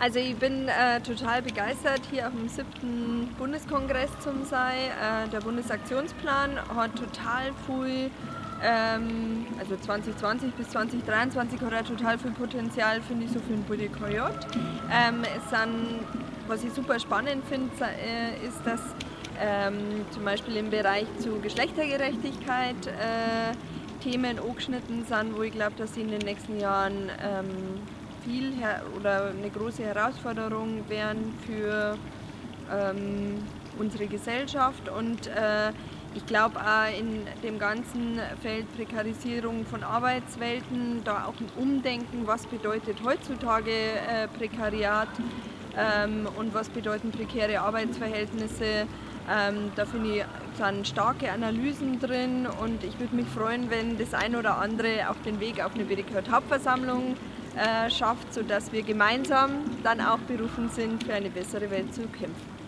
Also ich bin äh, total begeistert, hier auf dem siebten Bundeskongress zu sein. Äh, der Bundesaktionsplan hat total viel, ähm, also 2020 bis 2023 hat er total viel Potenzial, finde ich, so für ein Politikariat. Ähm, es sind, was ich super spannend finde, äh, ist, dass ähm, zum Beispiel im Bereich zu Geschlechtergerechtigkeit äh, Themen angeschnitten sind, wo ich glaube, dass sie in den nächsten Jahren ähm, viel oder eine große Herausforderung wären für ähm, unsere Gesellschaft und äh, ich glaube auch in dem ganzen Feld Prekarisierung von Arbeitswelten, da auch ein Umdenken, was bedeutet heutzutage äh, Prekariat ähm, und was bedeuten prekäre Arbeitsverhältnisse. Ähm, da finde ich, sind starke Analysen drin und ich würde mich freuen, wenn das ein oder andere auch den Weg auf eine BDK-Hauptversammlung äh, schafft, sodass wir gemeinsam dann auch berufen sind, für eine bessere Welt zu kämpfen.